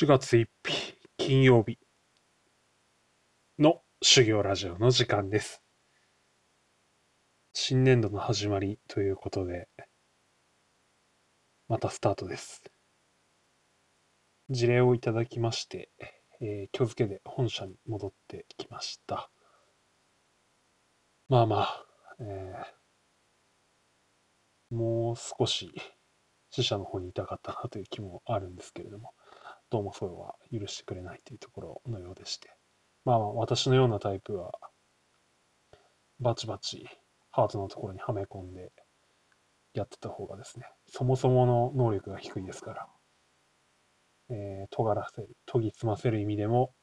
4月1日金曜日の修行ラジオの時間です。新年度の始まりということで、またスタートです。事例をいただきまして、えー今日付で本社に戻ってきました。まあまあ、えーもう少し死者の方にいたかったなという気もあるんですけれども、どうもそれは許してくれないというところのようでして。まあまあ、私のようなタイプは、バチバチハートのところにはめ込んでやってた方がですね、そもそもの能力が低いですから、えー、尖らせる、研ぎ澄ませる意味でも、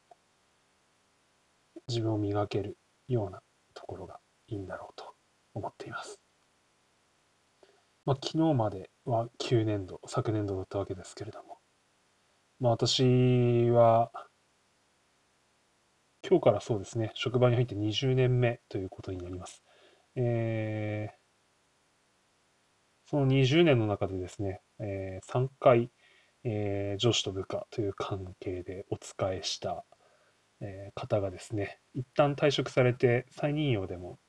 自分を磨けるようなところがいいんだろうと思っています。まあ、昨日までは9年度、昨年度だったわけですけれども、まあ、私は、今日からそうですね、職場に入って20年目ということになります。えーその20年の中でですね、えー3回、えー上司と部下という関係でお仕えした、えー方がですね、一旦退職されて再任用でも、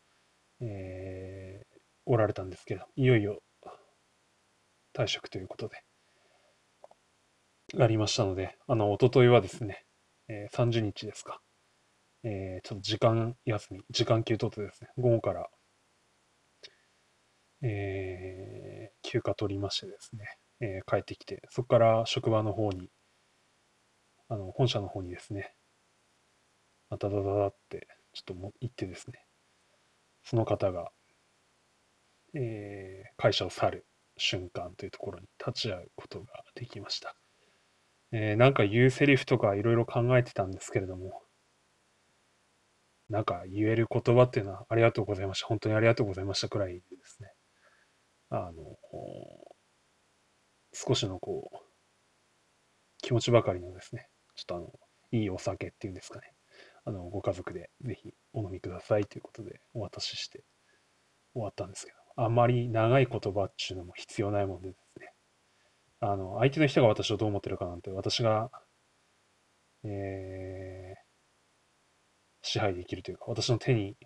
えーおられたんですけど、いよいよ退職ということで、ありましたので、あの、一昨日はですね、えー30日ですか、えーちょっと時間休み、時間給取ってですね、午後から、えー休暇取りましてですね、え帰ってきて、そこから職場の方に、あの、本社の方にですね、ダダダダって、ちょっとも行ってですね、その方が、えー会社を去る瞬間というところに立ち会うことができました。えーなんか言うセリフとかいろいろ考えてたんですけれども、なんか言える言葉っていうのはありがとうございました。本当にありがとうございましたくらいですね。あの、少しのこう、気持ちばかりのですね、ちょっとあの、いいお酒っていうんですかね。あの、ご家族でぜひお飲みくださいということでお渡しして終わったんですけど、あんまり長い言葉っていうのも必要ないもんでですね。あの、相手の人が私をどう思ってるかなんて、私が、えー支配できるというか、私の手に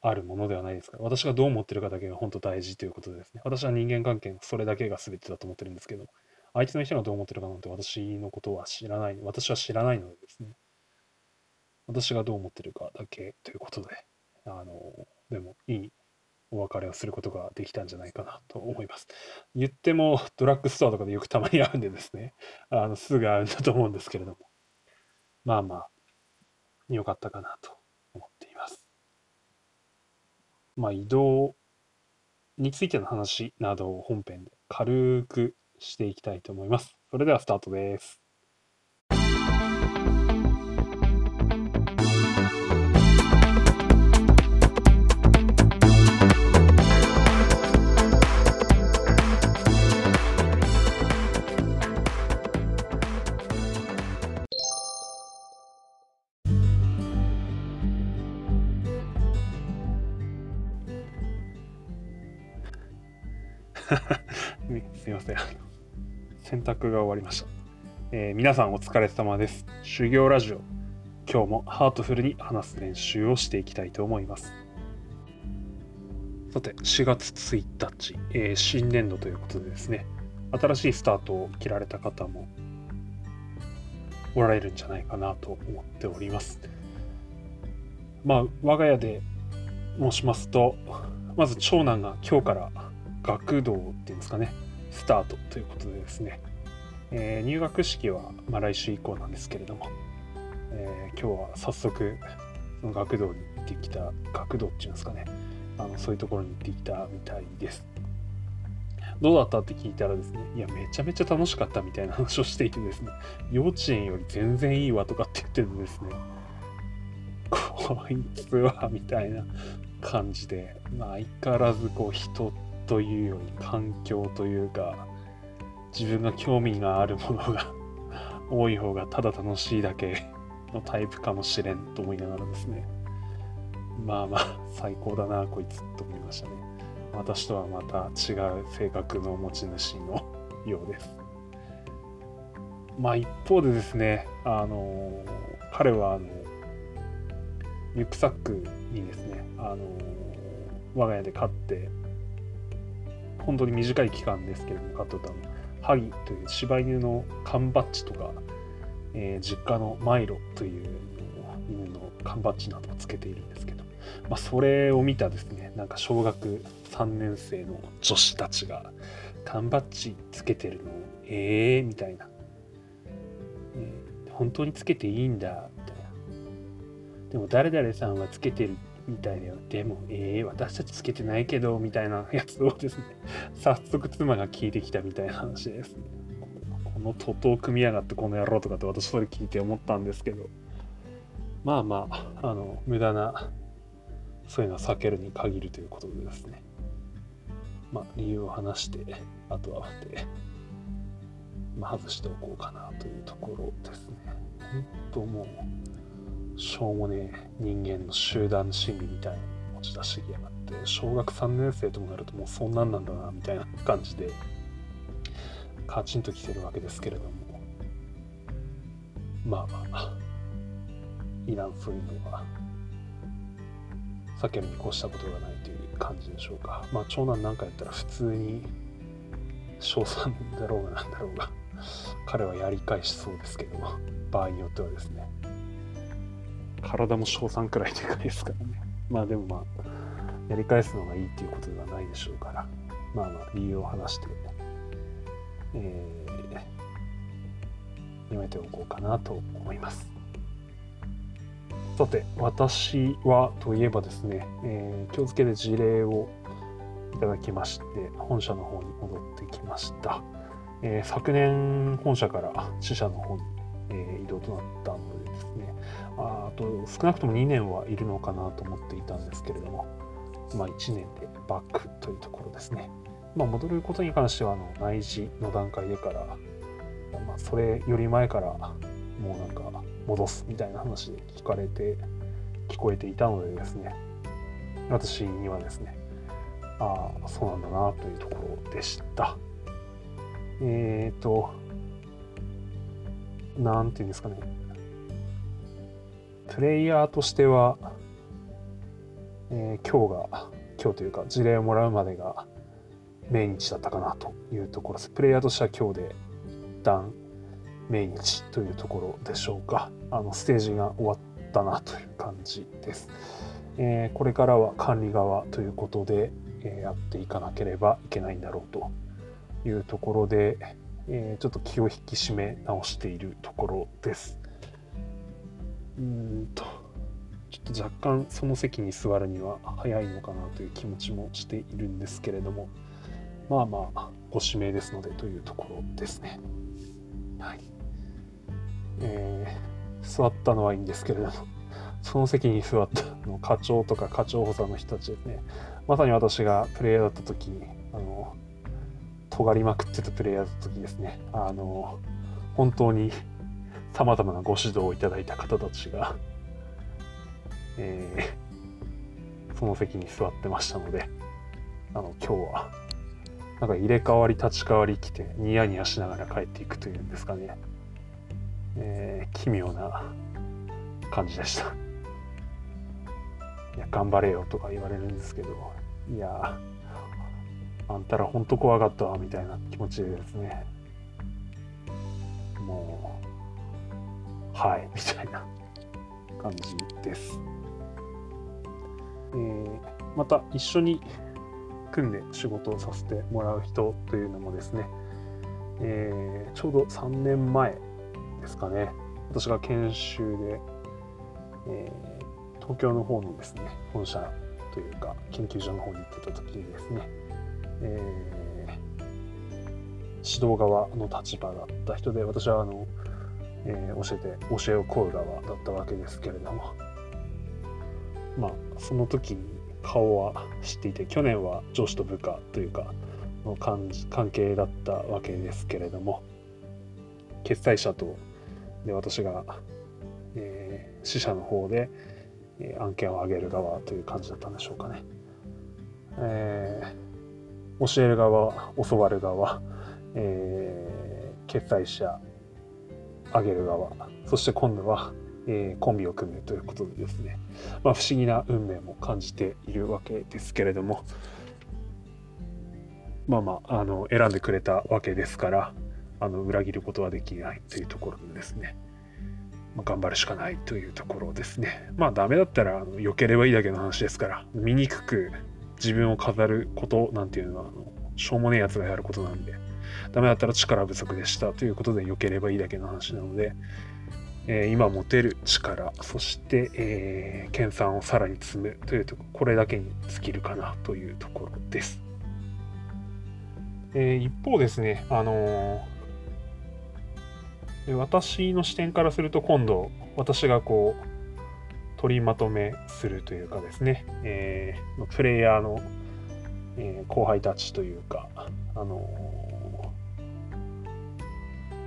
あるものではないですか。ら、私がどう思ってるかだけが本当大事ということですね、私は人間関係のそれだけが全てだと思ってるんですけど、相手の人がどう思ってるかなんて私のことは知らない、私は知らないのでですね、私がどう思ってるかだけということで、あの、でもいいお別れをすることができたんじゃないかなと思います。言っても、ドラッグストアとかでよくたまに会うんでですね、あの、すぐ会うんだと思うんですけれども、まあまあ、良かったかなと思っています。まあ、移動についての話などを本編で軽くしていきたいと思います。それではスタートです。すいません。洗濯が終わりました。えー皆さんお疲れ様です。修行ラジオ。今日もハートフルに話す練習をしていきたいと思います。さて、4月1日、えー新年度ということでですね、新しいスタートを切られた方もおられるんじゃないかなと思っております。まあ、我が家で申しますと、まず長男が今日から学童っていうんですかね、スタートということでですね、えー入学式は、まあ、来週以降なんですけれども、えー今日は早速その学童に行ってきた学童っていうんですかね。あのそういうところに行ってきたみたいです。どうだったって聞いたらですねいやめちゃめちゃ楽しかったみたいな話をしていてですね幼稚園より全然いいわとかって言ってるとですね こいつはみたいな感じで、まあ、相変わらずこう人ってというより環境というか自分が興味があるものが 多い方がただ楽しいだけのタイプかもしれんと思いながらですね。まあまあ最高だなこいつと思いましたね。私とはまた違う性格の持ち主のようです。まあ一方でですね、あの彼はあのリュックサックにですね、あの我が家で飼って本当に短い期間ですけれども飼ってたのハギという柴犬の缶バッジとか、えー、実家のマイロという犬の缶バッジなどをつけているんですけど、まあ、それを見たですねなんか小学3年生の女子たちが缶バッジつけてるのええー、みたいな。え本当につけていいんだみたいなでも誰々さんはつけてるみたいだよでもええー、私たちつけてないけどみたいなやつをですね 早速妻が聞いてきたみたいな話です、ね、この徒党組みやがってこの野郎とかって私それ聞いて思ったんですけど。まあまああの無駄なそういうのは避けるに限るということでですね。まあ理由を話してあとはってまあ、外しておこうかなというところですね。本当もう、しょうもね人間の集団心理みたいな持ち出しやがって、小学3年生ともなるともうそんなんなんだな、みたいな感じで、カチンときてるわけですけれども、まあまあ、いらんそういうのは、避けるに越したことがないという感じでしょうか。まあ、長男なんかやったら普通に、賞賛だろうがなんだろうが、彼はやり返しそうですけど、場合によってはですね。体も賞賛くらいでかいですからね。まあでもまあ、やり返すのがいいっていうことではないでしょうから、まあまあ理由を話して、えー、やめておこうかなと思います。さて、私はといえばですね、えー、今日付けで事例をいただきまして、本社の方に戻ってきました。えー、昨年本社から支社の方に、えー、移動となったのでですねあと少なくとも2年はいるのかなと思っていたんですけれども、まあ、1年でバックというところですね。まあ、戻ることに関してはあの内示の段階でから、まあ、それより前からもうなんか戻すみたいな話で聞かれて聞こえていたのでですね私にはですねああそうなんだなというところでした。えっ、ー、と、なんていうんですかね。プレイヤーとしては、えー、今日が、今日というか、事例をもらうまでが命日だったかなというところです。プレイヤーとしては今日で一旦命日というところでしょうか。あの、ステージが終わったなという感じです。えー、これからは管理側ということで、えー、やっていかなければいけないんだろうというところで、えー、ちょっと気を引き締め直しているところです。うんと、ちょっと若干その席に座るには早いのかなという気持ちもしているんですけれども、まあまあ、ご指名ですのでというところですね。はい。えー、座ったのはいいんですけれども、その席に座ったの課長とか課長補佐の人たちですね。まさに私がプレイヤーだった時に、あの、尖りまくってたプレイヤーの時ですね、あの、本当に様々なご指導をいただいた方たちが、えー、その席に座ってましたので、あの、今日は、なんか入れ替わり立ち替わり来て、ニヤニヤしながら帰っていくというんですかね、えー、奇妙な感じでした。いや、頑張れよとか言われるんですけど、いや、あんたらほんと怖かったわみたいな気持ちでですね。もうはいみたいな感じです、えー、また一緒に組んで仕事をさせてもらう人というのもですね、えー、ちょうど3年前ですかね。私が研修で、えー、東京の方のですね本社というか研究所の方に行ってた時にですねえー、指導側の立場だった人で私はあの、えー、教えて教えを請う側だったわけですけれどもまあその時に顔は知っていて去年は上司と部下というかの関係だったわけですけれども決済者とで私が、えー、支社の方で、え、案件を上げる側という感じだったんでしょうかね。えー教える側、教わる側、えー、決済者上げる側そして今度は、えー、コンビを組むということでですね、まあ、不思議な運命も感じているわけですけれども。まあまああの選んでくれたわけですからあの裏切ることはできないというところでですね、ま、頑張るしかないというところですね。まあダメだったらあの避ければいいだけの話ですから醜く自分を飾ることなんていうのはあのしょうもねえやつがやることなんでダメだったら力不足でしたということで避ければいいだけの話なので、えー、今持てる力そして、えー、研鑽をさらに積むというとここれだけに尽きるかなというところです、えー、一方ですねあの私の視点からすると今度私がこう取りまとめするというかですね、えー、プレイヤーの、えー、後輩たちというか、あの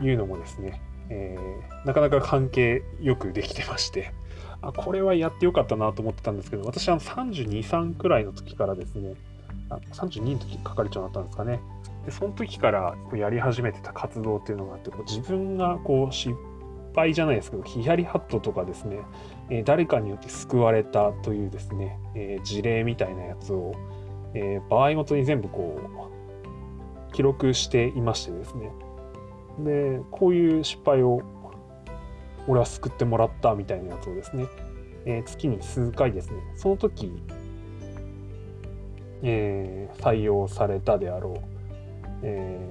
ー、いうのもですね、えー、なかなか関係よくできてまして、あ、これはやってよかったなと思ってたんですけど、私は32、3くらいの時からですね、あ32の時係長だったんですかね。で、その時からこうやり始めてた活動っていうのがあって、こう自分がこう失敗じゃないですけど、ヒヤリハットとかですね、え誰かによって救われたというですね、え事例みたいなやつを、え場合ごとに全部こう記録していましてですね。でこういう失敗を俺は救ってもらったみたいなやつをですね、え月に数回ですねその時、えー、採用されたであろう、え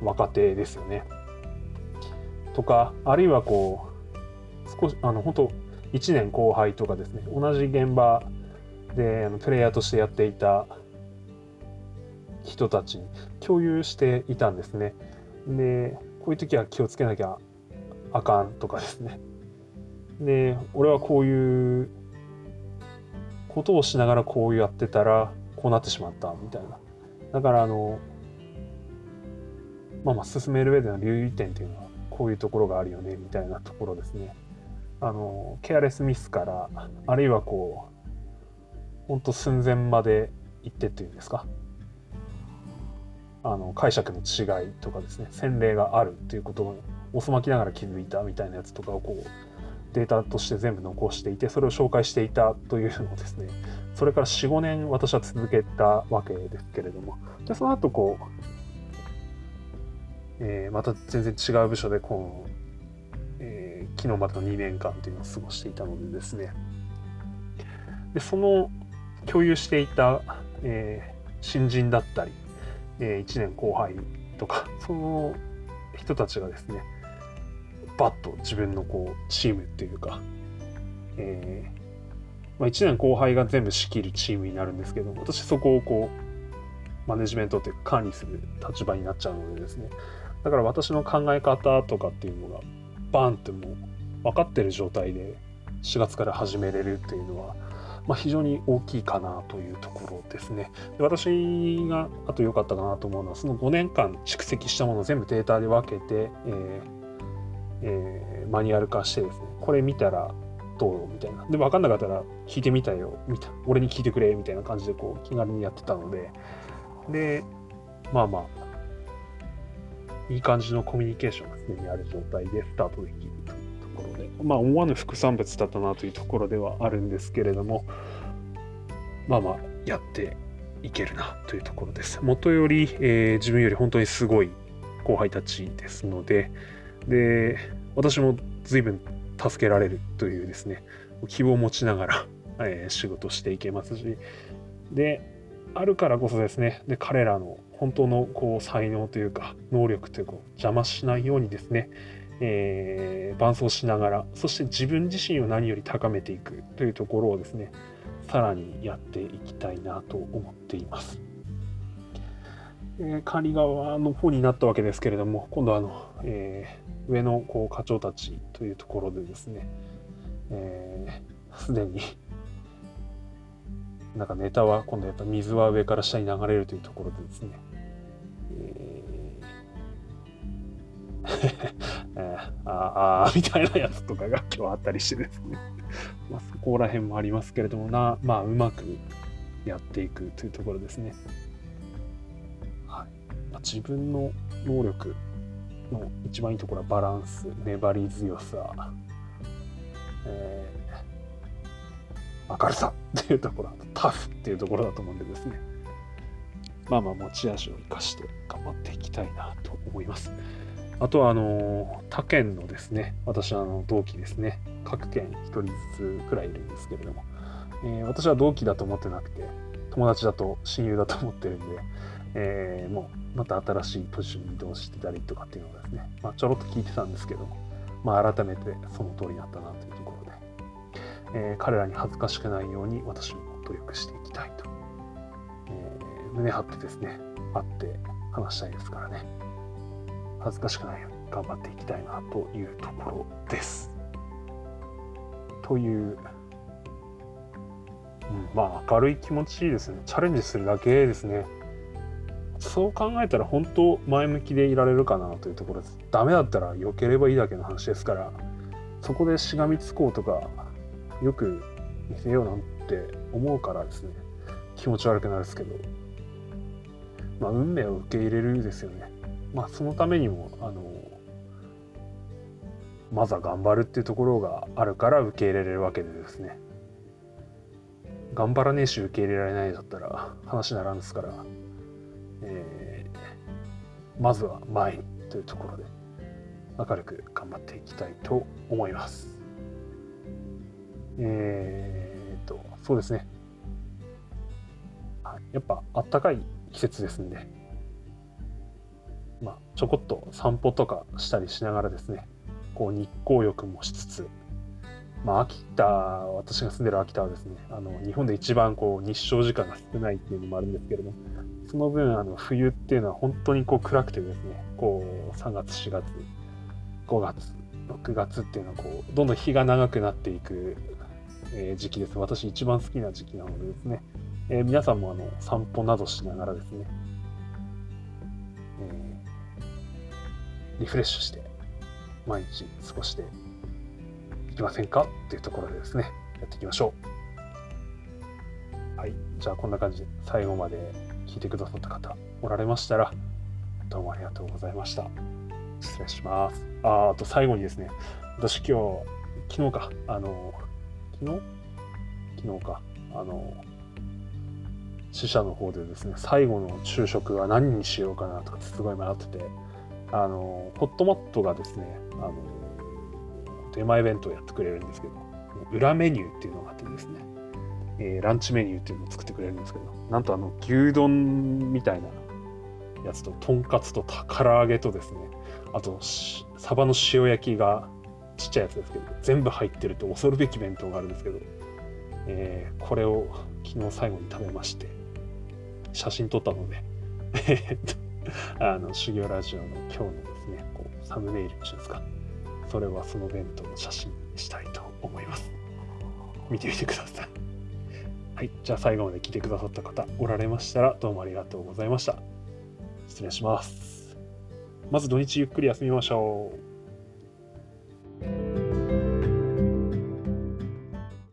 ー、若手ですよね。とかあるいはこう少しあの本当1年後輩とかですね同じ現場であのプレイヤーとしてやっていた人たちに共有していたんですね。でこういう時は気をつけなきゃあかんとかですね。で俺はこういうことをしながらこうやってたらこうなってしまったみたいな。だからあのまあまあ進める上での留意点っていうのはこういうところがあるよねみたいなところですね。あのケアレスミスからあるいはこうほんと寸前まで行ってっていうんですかあの解釈の違いとかですね洗礼があるっていうことを遅まきながら気づいたみたいなやつとかをこうデータとして全部残していてそれを紹介していたというのをですねそれから45年私は続けたわけですけれどもでその後こう、えー、また全然違う部署でこう昨日までの2年間というのを過ごしていたのでですね。でその共有していた、えー、新人だったり、えー、1年後輩とかその人たちがですねバッと自分のこうチームっていうか、えーまあ、1年後輩が全部仕切るチームになるんですけど私そこをこうマネジメントって管理する立場になっちゃうのでですねだから私の考え方とかっていうのがバンってもう分かってる状態で4月から始めれるっていうのは、まあ、非常に大きいかなというところですね。で私があと良かったかなと思うのはその5年間蓄積したものを全部データで分けて、えーえー、マニュアル化してですねこれ見たらどうみたいな。で分かんなかったら聞いてみたよみたいな俺に聞いてくれみたいな感じでこう気軽にやってたのででまあまあいい感じのコミュニケーションがすでにある状態でスタートできるというところで、まあ、思わぬ副産物だったなというところではあるんですけれども、まあまあ、やっていけるなというところです。もとより、えー、自分より本当にすごい後輩たちですので、で、私も随分助けられるというですね、希望を持ちながら、えー、仕事していけますし、で、あるからこそですね、で彼らの本当のこう才能というか能力というか邪魔しないようにですね、えー、伴走しながらそして自分自身を何より高めていくというところをですねさらにやっていきたいなと思っています。え、管理側の方になったわけですけれども今度はあの、えー、上のこう課長たちというところでですねすで、ー、になんかネタは今度やっぱ水は上から下に流れるというところでですね えー、ああみたいなやつとかが今日あったりしてですね まあそこら辺もありますけれどもなまあうまくやっていくというところですね。はいまあ、自分の能力の一番いいところはバランス、粘り強さ、えー、明るさっていうところ、タフっていうところだと思うんでですね。まあまあ持ち味を生かして頑張っていきたいなと思います。あとはあの他県のですね、私はあの同期ですね、各県1人ずつくらいいるんですけれども、えー、私は同期だと思ってなくて、友達だと親友だと思ってるんで、えー、もうまた新しいポジションに移動してたりとかっていうのがですね、まあ、ちょろっと聞いてたんですけども、まあ、改めてその通りだったなというところで、えー、彼らに恥ずかしくないように私も努力していきたいと、え、胸張ってですね会って話したいですからね。恥ずかしくないよ。うに頑張っていきたいなというところです。という、うん、まあ明るい気持ちいいですね。チャレンジするだけですね。そう考えたら本当前向きでいられるかなというところです。ダメだったら避ければいいだけの話ですから、そこでしがみつこうとか、よく見せようなんて思うからですね、気持ち悪くなるんですけど、まあ、運命を受け入れるですよね。まあ、そのためにも、あの、まずは頑張るっていうところがあるから受け入れれるわけでですね。頑張らねえし受け入れられないだったら話にならんですから、えー、まずは前にというところで明るく頑張っていきたいと思います。えー、と、そうですね。やっぱあったかい季節ですんで、まあ、ちょこっと散歩とかしたりしながらですね、こう日光浴もしつつ、まあ、秋田、私が住んでる秋田はですね、あの日本で一番こう日照時間が少ないっていうのもあるんですけれども、その分あの冬っていうのは本当にこう暗くてですねこう3月4月5月6月っていうのはこうどんどん日が長くなっていく、え、時期です。私一番好きな時期なのでですね、えー、皆さんもあの散歩などしながらですね、えー、リフレッシュして毎日過ごしていきませんかっていうところでですねやっていきましょうはいじゃあこんな感じで最後まで聞いてくださった方おられましたら、どうもありがとうございました。失礼します。ああと最後にですね、私今日、昨日か、あの、昨日？昨日か、あの、死者の方でですね、最後の昼食は何にしようかなとかすごい迷ってて、あの、ホットモットがですね、あの、出前弁当やってくれるんですけど、裏メニューっていうのがあってですね、えー、ランチメニューっていうのを作ってくれるんですけど、なんとあの牛丼みたいなやつと、とんかつと唐揚げとですね、あと、サバの塩焼きがちっちゃいやつですけど、全部入ってると恐るべき弁当があるんですけど、えー、これを昨日最後に食べまして、写真撮ったので、あの修行ラジオの今日のですね、こうサムネイルっていうんですか、それはその弁当の写真にしたいと思います。見てみてください。はい。じゃあ最後まで来てくださった方おられましたらどうもありがとうございました。失礼します。まず土日ゆっくり休みましょう。